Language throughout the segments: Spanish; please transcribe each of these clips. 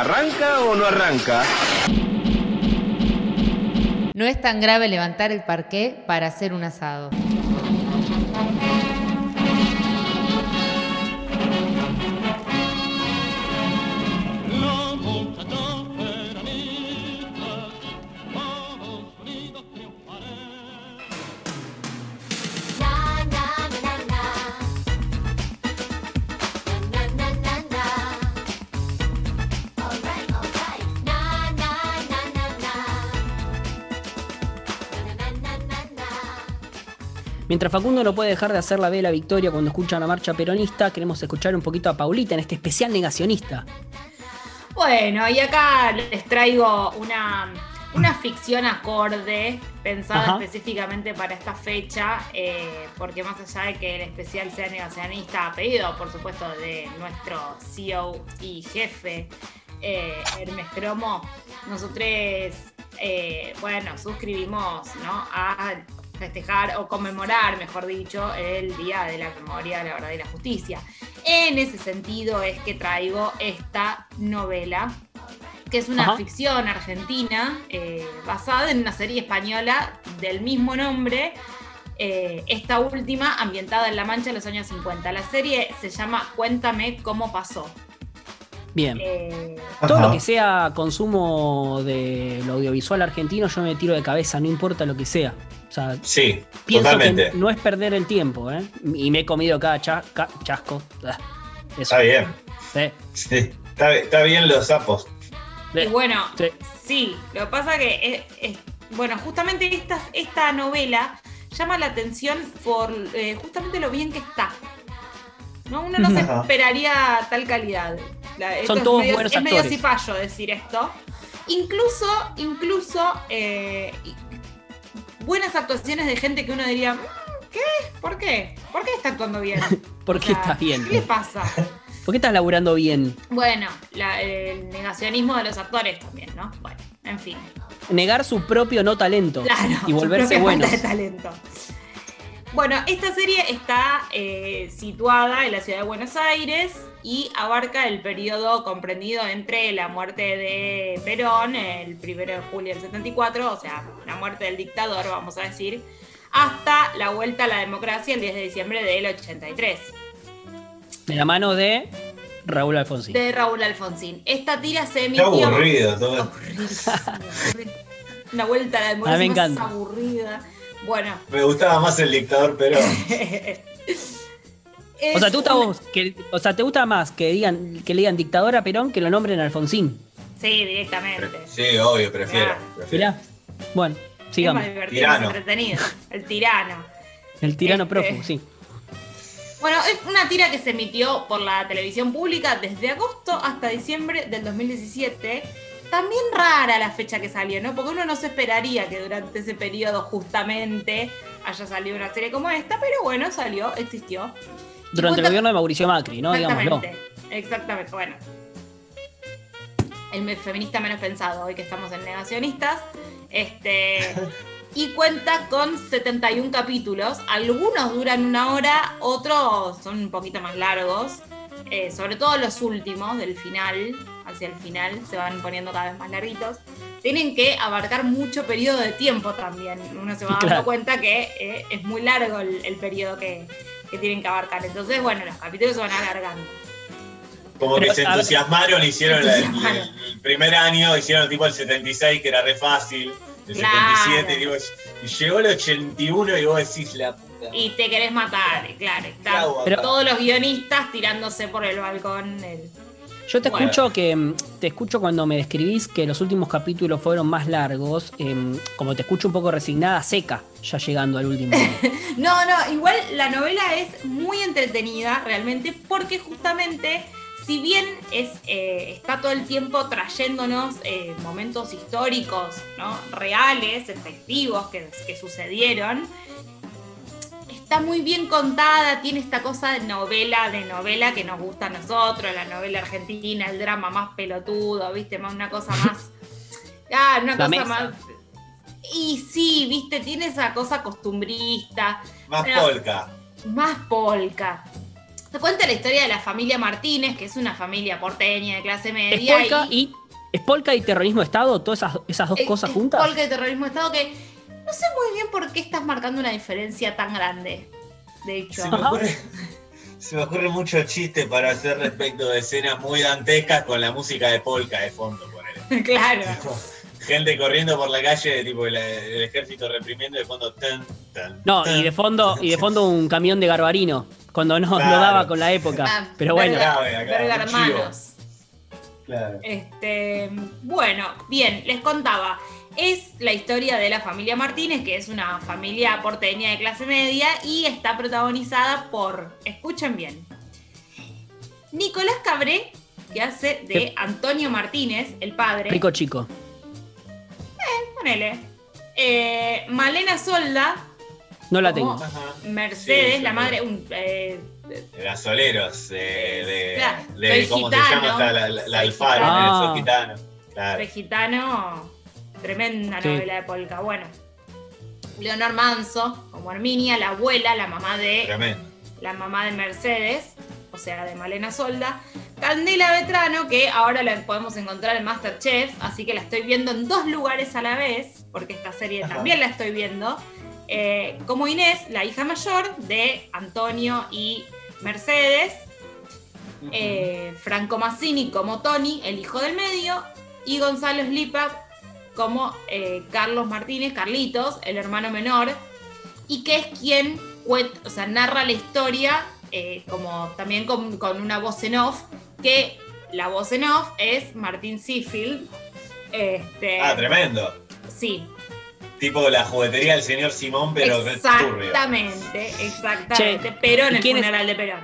¿Arranca o no arranca? No es tan grave levantar el parqué para hacer un asado. Mientras Facundo no puede dejar de hacer la vela victoria cuando escucha la marcha peronista, queremos escuchar un poquito a Paulita en este especial negacionista. Bueno, y acá les traigo una, una ficción acorde pensada Ajá. específicamente para esta fecha, eh, porque más allá de que el especial sea negacionista, a pedido, por supuesto, de nuestro CEO y jefe, eh, Hermes Cromo, nosotros, eh, bueno, suscribimos ¿no? a festejar o conmemorar, mejor dicho, el Día de la Memoria, la Verdad y la Justicia. En ese sentido es que traigo esta novela, que es una Ajá. ficción argentina eh, basada en una serie española del mismo nombre. eh, esta última ambientada en La Mancha en los años 50. La serie se llama Cuéntame cómo pasó. Bien. Eh, Todo lo que sea consumo de lo audiovisual argentino, yo me tiro de cabeza, no importa lo que sea. O sea, Sí, pienso totalmente. que no es perder el tiempo, ¿eh? Y me he comido cada cha- ca- chasco. Ah, Eso. Está bien. Sí. Sí, Está, está bien los sapos. y bueno, Sí. Sí, lo que pasa que es, es- bueno, justamente esta, esta novela llama la atención por eh, justamente lo bien que está. ¿No? Uno no se Ajá. esperaría tal calidad. La- Son es todos medio- buenos Es medio actores. cipallo decir esto. Incluso, incluso eh, buenas actuaciones de gente que uno diría, "Mm, ¿qué? ¿Por qué? ¿Por qué está actuando bien? ¿Por O qué sea, estás bien? ¿Qué le pasa? ¿Por qué estás laburando bien? Bueno, la- el negacionismo de los actores también, ¿no? Bueno, en fin. Negar su propio no talento Claro, y su volverse propia buenos. falta de talento. Bueno, esta serie está eh, situada en la ciudad de Buenos Aires y abarca el periodo comprendido entre la muerte de Perón, el 1 de julio del 74, o sea, la muerte del dictador, vamos a decir, hasta la vuelta a la democracia el 10 de diciembre del 83, De la mano de Raúl Alfonsín. de Raúl Alfonsín. Esta tira se Qué emitió... aburrido. Aburridísimo, aburrido. Una vuelta a la me democracia más encanta. aburrida. Bueno, Me gustaba más el dictador, pero. O sea, ¿te gusta una- vos que, o sea, te gusta más que digan que le digan dictadora a Perón que lo nombren Alfonsín? Sí, directamente. Sí, obvio, prefiero. Bueno, Es más sigamos. divertido, Tirano. más entretenido. El tirano. El tirano Este- prófugo, sí. Bueno, es una tira que se emitió por la televisión pública desde agosto hasta diciembre del 2017. También rara la fecha que salió, ¿no? Porque uno no se esperaría que durante ese periodo justamente haya salido una serie como esta, pero bueno, salió, existió. Durante el gobierno de Mauricio Macri, ¿no? Digámoslo. Exactamente, exactamente. Bueno, el feminista menos pensado, hoy que estamos en negacionistas. Este, y cuenta con 71 capítulos. Algunos duran una hora, otros son un poquito más largos. Eh, sobre todo los últimos, del final, hacia el final, se van poniendo cada vez más larguitos. Tienen que abarcar mucho periodo de tiempo también. Uno se va dando Claro. cuenta que eh, es muy largo el, el periodo que, que tienen que abarcar. Entonces, bueno, los capítulos se van alargando. Como Pero, que se entusiasmaron, hicieron el, primer año, hicieron tipo el 76, que era re fácil. El Claro. 77, y, digo, y llegó el 81 y vos decís la puta. Y te querés matar, claro. Están Claro, Pero- todos los guionistas tirándose por el balcón. el- Yo te Bueno. escucho que mm, te escucho cuando me describís que los últimos capítulos fueron más largos, em, como te escucho un poco resignada, seca, ya llegando al último. No, no, igual la novela es muy entretenida realmente porque justamente, si bien es, eh, está todo el tiempo trayéndonos eh, momentos históricos, ¿no? reales, efectivos, que, que sucedieron, está muy bien contada, tiene esta cosa de novela, de novela que nos gusta a nosotros, la novela argentina, el drama más pelotudo, ¿viste? Más una cosa más... Ah, una La cosa mesa. más... Y sí, viste, tiene esa cosa costumbrista, Más Pero- polka. más polka. Se cuenta la historia de la familia Martínez, que es una familia porteña de clase ¿Es media. polka y, ¿Es polka y terrorismo de Estado? ¿Todas esas, esas dos es- cosas es juntas? Polka y terrorismo de Estado, que no sé muy bien por qué estás marcando una diferencia tan grande. De hecho. Se me, ocurre, se me ocurre mucho chiste para hacer respecto de escenas muy dantescas con la música de polka de fondo, ponele. claro. Tipo, Gente corriendo por la calle, tipo el, el ejército reprimiendo de fondo. Tan, tan, No, tan. y de fondo, y de fondo un camión de Garbarino, cuando no, no Claro. daba con la época. Ah, Pero bueno, verga- verga hermanos. Claro. Este, bueno, bien, les contaba. Es la historia de la familia Martínez, que es una familia porteña de clase media y está protagonizada por, escuchen bien, Nicolás Cabré, que hace de. Antonio Martínez, el padre. rico chico. Ponele. Eh, Malena Solda, No la tengo. Mercedes, Sí, la madre, un, eh, De gasoleros, de, de, Claro, de- soy ¿cómo gitano, se llama? La, la, la soy Alfaro, gitano. ¿no? Soy gitano. Claro. de gitano, tremenda Sí. novela de Polka. Bueno, Leonor Manso, como Herminia, la abuela, la mamá de Tremendo. la mamá de Mercedes, o sea, de Malena Solda. Candela Vetrano, que ahora la podemos encontrar en Masterchef, así que la estoy viendo en dos lugares a la vez, porque esta serie Ajá. también la estoy viendo. Eh, como Inés, la hija mayor de Antonio y Mercedes. eh, Franco Mazzini como Tony, el hijo del medio. Y Gonzalo Slipa como eh, Carlos Martínez, Carlitos, el hermano menor. Y que es quien o sea, narra la historia eh, como también con, con una voz en off, que la voz en off es Martín Seafield. Este, Ah, tremendo. Sí, Tipo la juguetería del señor Simón, pero turbio. exactamente, exactamente, pero en ¿y el es- funeral de Perón.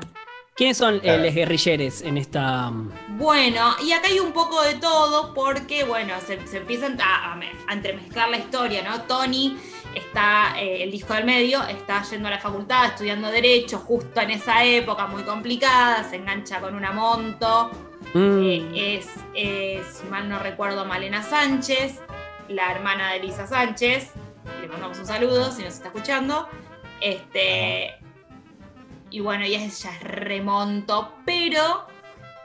¿Quiénes son eh, los guerrilleros en esta. mm, Bueno, y acá hay un poco de todo porque, bueno, se, se empiezan a, a me- a entremezclar la historia, ¿no? Tony está, eh, el hijo del medio, está yendo a la facultad, estudiando Derecho, justo en esa época muy complicada, se engancha con una monto, mm, eh, es, eh, si mal no recuerdo, Malena Sánchez, la hermana de Elisa Sánchez, le mandamos un saludo si nos está escuchando. Este, y bueno, ella es, ya es remonto, pero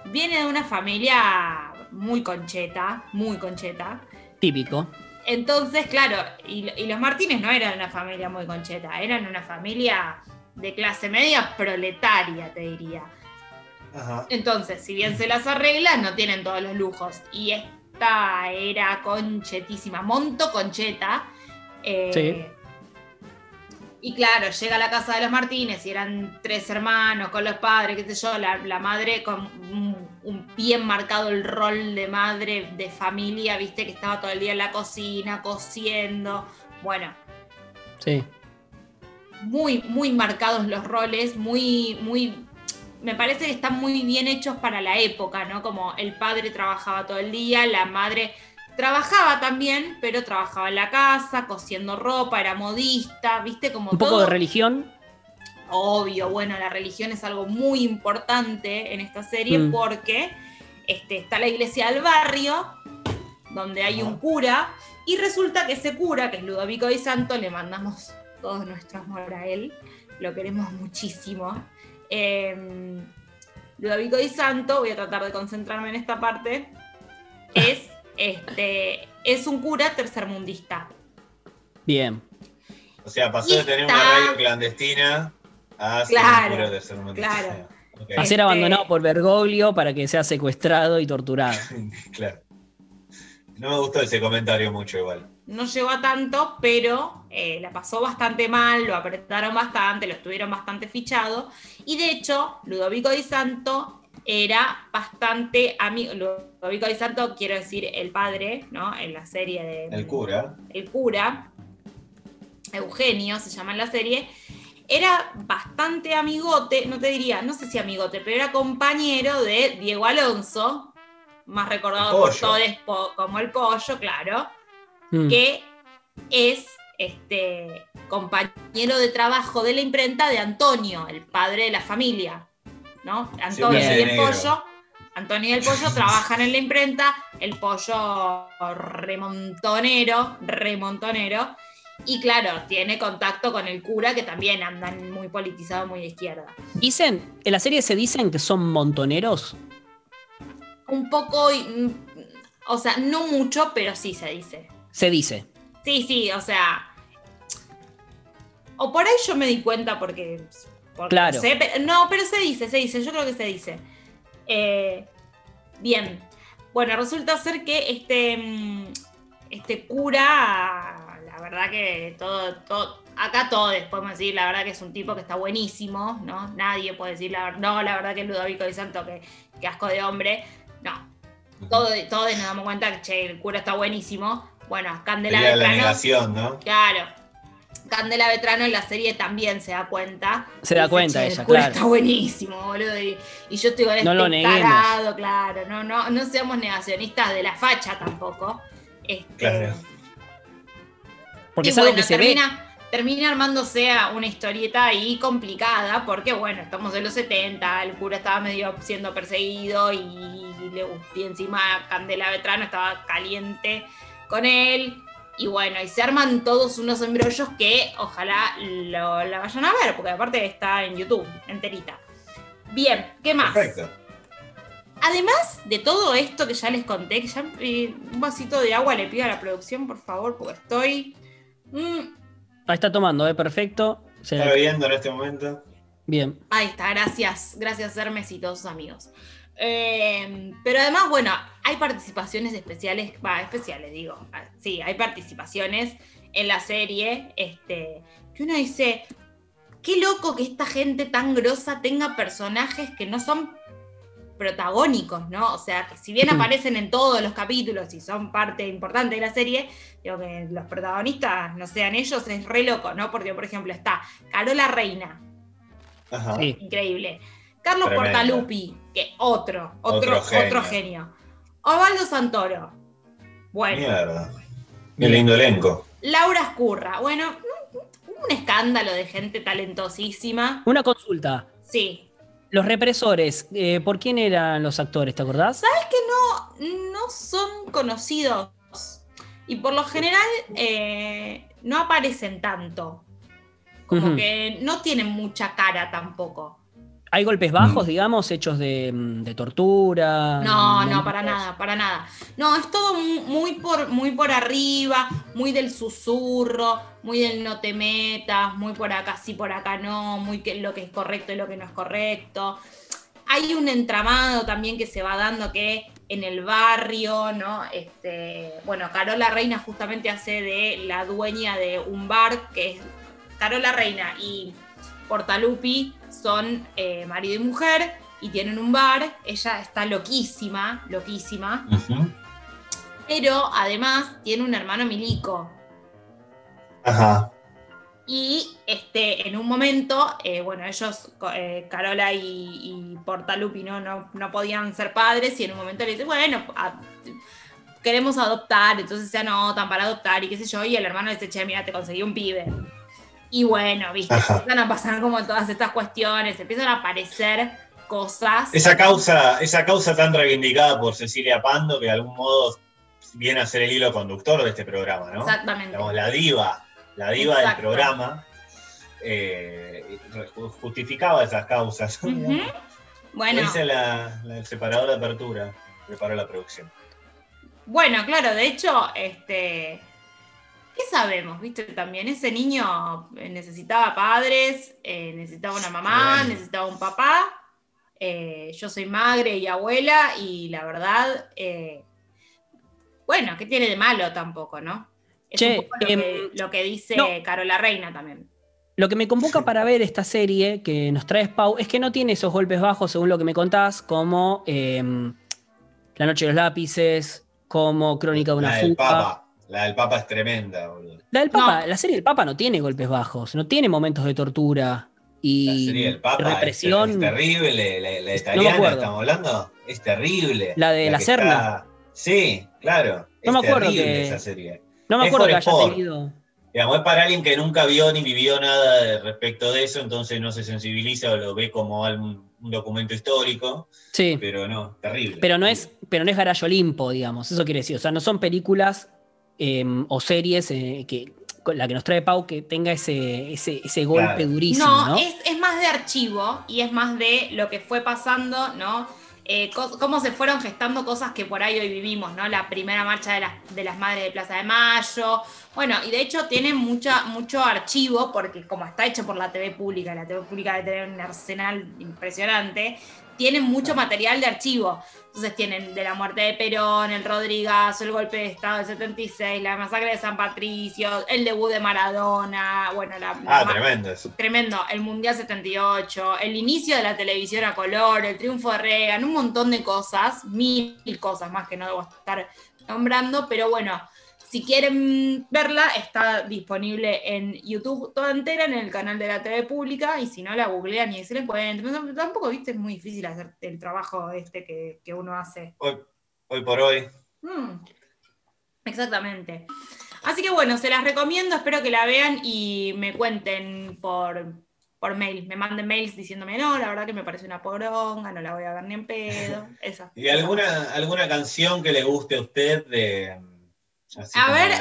viene de una familia muy concheta, muy concheta. típico. Entonces, claro, y, y los Martínez no eran una familia muy concheta, eran una familia de clase media proletaria, te diría. Ajá. Entonces, si bien se las arreglan, no tienen todos los lujos. Y esta era conchetísima, monto concheta. eh, Sí. Y claro, llega a la casa de los Martínez y eran tres hermanos con los padres, qué sé yo, la, la madre con un, un bien marcado el rol de madre de familia, viste que estaba todo el día en la cocina, cociendo. Bueno, Sí. muy, muy marcados los roles, muy, muy. Me parece que están muy bien hechos para la época, ¿no? Como el padre trabajaba todo el día, la madre trabajaba también, pero trabajaba en la casa, cosiendo ropa, era modista, ¿viste? Como Un poco todo. de religión. Obvio, bueno, la religión es algo muy importante en esta serie Mm. porque este, está la iglesia del barrio, donde hay un cura, y resulta que ese cura, que es Ludovico Di Santo, le mandamos todo nuestro amor a él, lo queremos muchísimo. Eh, Ludovico Di Santo, voy a tratar de concentrarme en esta parte, es, este, es un cura tercermundista. Bien. O sea, pasó Y de tener está- una radio clandestina a ser Claro, un puro tercermundista. claro. A ser Este- abandonado por Bergoglio para que sea secuestrado y torturado. claro. No me gustó ese comentario mucho igual. no llegó a tanto, pero eh, la pasó bastante mal, lo apretaron bastante, lo estuvieron bastante fichado. Y de hecho, Ludovico Di Santo era bastante amigo. Ludovico Di Santo, quiero decir, el padre, ¿no? En la serie de. El cura. El cura, Eugenio se llama en la serie, era bastante amigote, no te diría, no sé si amigote, pero era compañero de Diego Alonso, más recordado por todos como el pollo, claro Mm. que es este compañero de trabajo de la imprenta de Antonio, el padre de la familia. ¿No? Antonio y el pollo. Antonio y el pollo trabajan en la imprenta, el pollo remontonero, remontonero. Y claro, tiene contacto con el cura, que también andan muy politizados, muy de izquierda. Dicen, en la serie se dicen que son montoneros. Un poco, mm, o sea, no mucho, pero sí se dice. Se dice. Sí, sí, o sea. O por ahí yo me di cuenta porque. Porque Claro. No, sé, pero, no, pero se dice, se dice, yo creo que se dice. Eh, bien. Bueno, resulta ser que este. mm, Este cura. La verdad que todo. todo acá todos podemos decir, la verdad que es un tipo que está buenísimo, ¿no? Nadie puede decir, la, no, la verdad que Ludovico Di Santo, que, que asco de hombre. No, todos, todos nos damos cuenta que che, el cura está buenísimo. Bueno, Candela Sería la negación, ¿no? Claro. Candela Vetrano en la serie también se da cuenta. Se da Dice, cuenta "Che, ella, claro. Está buenísimo, boludo. Y, y yo estoy con No lo este tarado, claro. No, no, no seamos negacionistas de la facha tampoco. Este, Claro. Porque y es algo bueno, que se ve. termina, termina armándose a una historieta ahí complicada, porque bueno, estamos en los 70, el cura estaba medio siendo perseguido y, le, y encima Candela Vetrano estaba caliente con él. Y bueno, y se arman todos unos embrollos que ojalá lo, la vayan a ver, porque aparte está en YouTube, enterita. Bien, ¿qué más? Perfecto. Además de todo esto que ya les conté, que ya eh, un vasito de agua le pido a la producción, por favor, porque estoy. Mm, Ahí está tomando, ¿eh? Perfecto. Se- Está bebiendo en este momento. Bien. ahí está, gracias. Gracias, Hermes y todos sus amigos. Eh, pero además, bueno, hay participaciones especiales, va, especiales, digo. Ah, Sí, hay participaciones en la serie. Este, que uno dice. Qué loco que esta gente tan grosa tenga personajes que no son protagónicos, ¿no? O sea, que si bien aparecen en todos los capítulos y son parte importante de la serie, digo que los protagonistas no sean ellos, es re loco, ¿no? Porque, por ejemplo, está Carola Reina, Ajá. Sí. increíble. Carlos Tremendo. Portalupi, que otro, otro, Otro genio. otro genio. Osvaldo Santoro, bueno. Mierda. Qué lindo elenco. Laura Escurra, bueno, un- escándalo de gente talentosísima. Una consulta. Sí, Los represores, eh, ¿por quién eran los actores? ¿Te acordás? ¿Sabes que no, no son conocidos? Y por lo general eh, no aparecen tanto. Como que no tienen mucha cara tampoco. ¿Hay golpes bajos, digamos, hechos de, mm, de tortura? No, no, para nada, para nada. No, es todo mu- muy por, muy por arriba, muy del susurro, muy del no te metas, muy por acá sí, por acá no, muy que lo que es correcto y lo que no es correcto. Hay un entramado también que se va dando que en el barrio, ¿no? Este, bueno, Carola Reina justamente hace de la dueña de un bar que es Carola Reina y Portalupi son eh, marido y mujer y tienen un bar. Ella está loquísima, loquísima. Pero además tiene un hermano milico. Ajá. Y este, en un momento, eh, bueno, ellos, eh, Carola y, y Portalupi, ¿no? No, no podían ser padres y en un momento le dicen, bueno, a- queremos adoptar, entonces se anotan para adoptar y qué sé yo, y el hermano le dice, che, mira, te conseguí un pibe. Y bueno, viste, Ajá. empiezan a pasar como todas estas cuestiones, empiezan a aparecer cosas. Esa causa, esa causa tan reivindicada por Cecilia Pando, que de algún modo viene a ser el hilo conductor de este programa, ¿no? Exactamente. Digamos, la diva, la diva del programa, eh, ju- justificaba esas causas. Ujú. Bueno. Dice la, la- el separador de apertura, preparó la producción. Bueno, claro, de hecho, este. ¿Qué sabemos? ¿Viste? También ese niño eh, necesitaba padres, eh, necesitaba una mamá, necesitaba un papá. Eh, yo soy madre y abuela, y la verdad, eh, bueno, ¿qué tiene de malo tampoco, no? Es Che, un poco lo, em, que, lo que dice no. Carola Reina también. Lo que me convoca para ver esta serie que nos trae Pau es que no tiene esos golpes bajos, según lo que me contás, como eh, La Noche de los Lápices, como Crónica de una La del fuga. La del Papa es tremenda, boludo. La del Papa, No. la serie del Papa no tiene golpes bajos, no tiene momentos de tortura La y serie del Papa es- represión. es, terrible. La, la italiana, estamos hablando, es terrible. La de La que Serna. está- Sí, claro. No es me acuerdo terrible que- esa serie. no me es acuerdo que haya sport. tenido. Digamos, es para alguien que nunca vio ni vivió nada de- respecto de eso, entonces no se sensibiliza o lo ve como algún- un documento histórico, Sí. pero no, terrible. Pero no es, pero no es Garayo Olimpo, digamos. Eso quiere decir. O sea, no son películas eh, o series eh, que la que nos trae Pau, que tenga ese, ese, ese golpe Claro. durísimo, No, ¿no? Es, es más de archivo y es más de lo que fue pasando, ¿no? Eh, cómo se fueron gestando cosas que por ahí hoy vivimos, ¿no? La primera marcha de las, de las madres de Plaza de Mayo. Bueno, y de hecho tiene mucha, mucho archivo, porque como está hecho por la TV pública, la TV pública debe tener un arsenal impresionante, tienen mucho material de archivo. Entonces tienen de la muerte de Perón, el Rodrigazo, el golpe de Estado del 76, la masacre de San Patricio, el debut de Maradona, bueno, la, Ah, la- tremendo eso. Tremendo, el Mundial 78, el inicio de la televisión a color, el triunfo de Reagan, un montón de cosas, mil cosas más que no debo estar nombrando, pero bueno, si quieren verla, está disponible en YouTube toda entera en el canal de la TV pública y si no la googlean y se la encuentran. Tampoco, viste, es muy difícil hacer el trabajo este que, que uno hace. Hoy, hoy por hoy. Mm, Exactamente. Así que bueno, se las recomiendo, espero que la vean y me cuenten por, por mail, me manden mails diciéndome, no, la verdad que me parece una poronga, no la voy a ver ni en pedo. Esa. ¿Y alguna, alguna canción que le guste a usted de. Así A ver?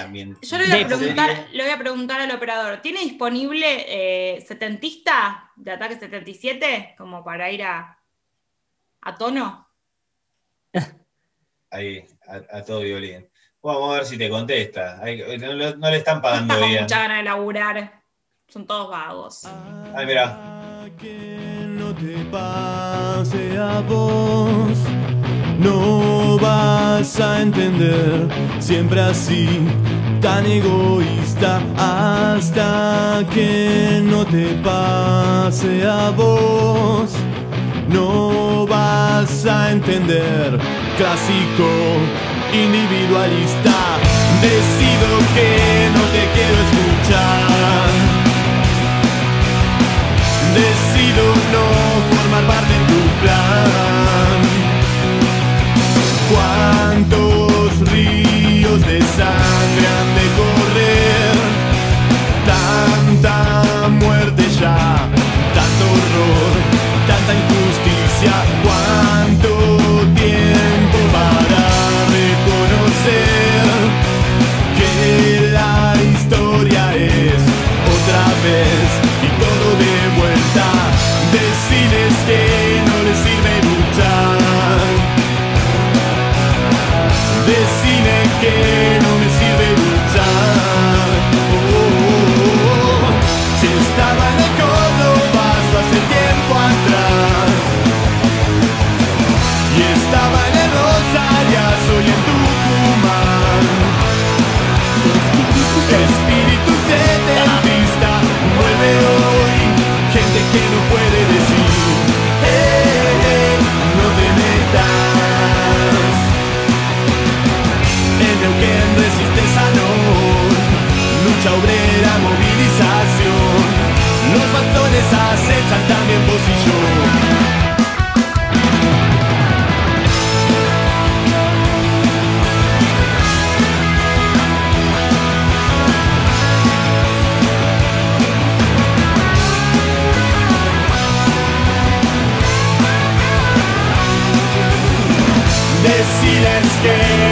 Yo le voy, a preguntar, le voy a preguntar al operador, ¿tiene disponible eh, setentista de Ataque 77 como para ir a, a tono? Ahí, a, a todo violín. Vamos a ver si te contesta. Hay- no, no le están No pagando está con bien. mucha ganas de laburar, son todos vagos. Ay, mira. Que no te pase a vos, no vas a entender, siempre así, tan egoísta, hasta que no te pase a vos, no vas a entender, clásico, individualista, decido que no te quiero escuchar. Decido no formar parte de tu plan. Deciles que no